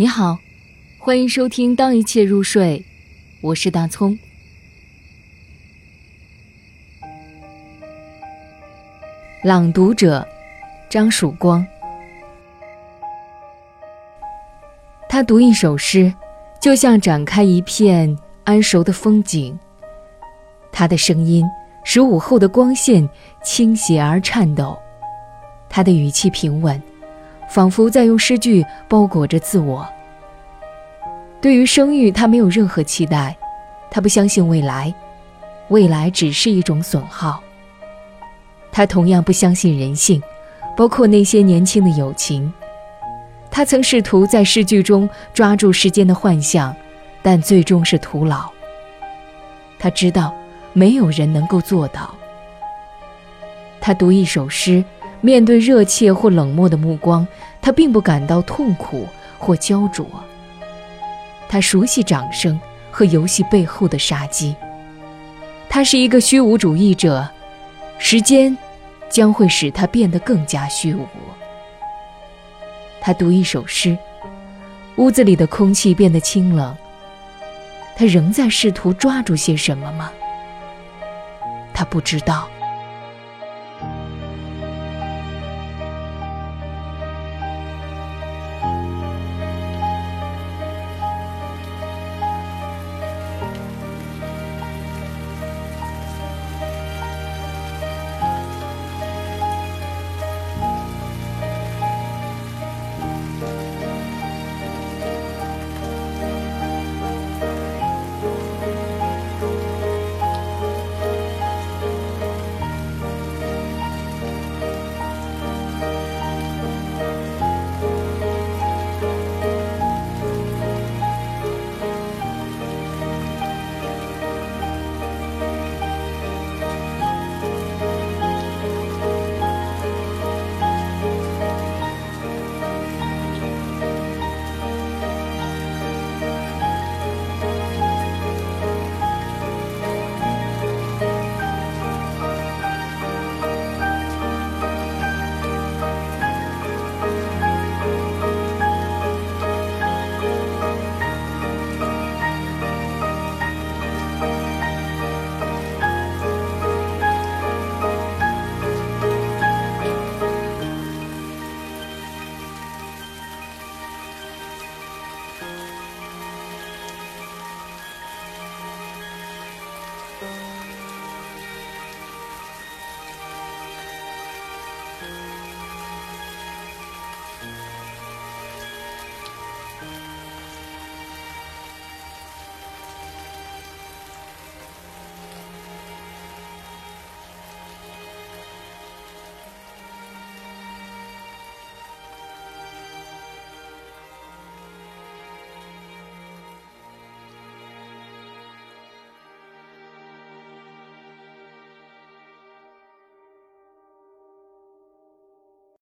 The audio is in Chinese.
你好，欢迎收听《当一切入睡》，我是大葱。朗读者张曙光，他读一首诗，就像展开一片安熟的风景。他的声音使午后的光线倾斜而颤抖，他的语气平稳。仿佛在用诗句包裹着自我。对于生育，他没有任何期待，他不相信未来，未来只是一种损耗。他同样不相信人性，包括那些年轻的友情。他曾试图在诗句中抓住世间的幻象，但最终是徒劳。他知道，没有人能够做到。他读一首诗。面对热切或冷漠的目光，他并不感到痛苦或焦灼。他熟悉掌声和游戏背后的杀机。他是一个虚无主义者，时间将会使他变得更加虚无。他读一首诗，屋子里的空气变得清冷。他仍在试图抓住些什么吗？他不知道。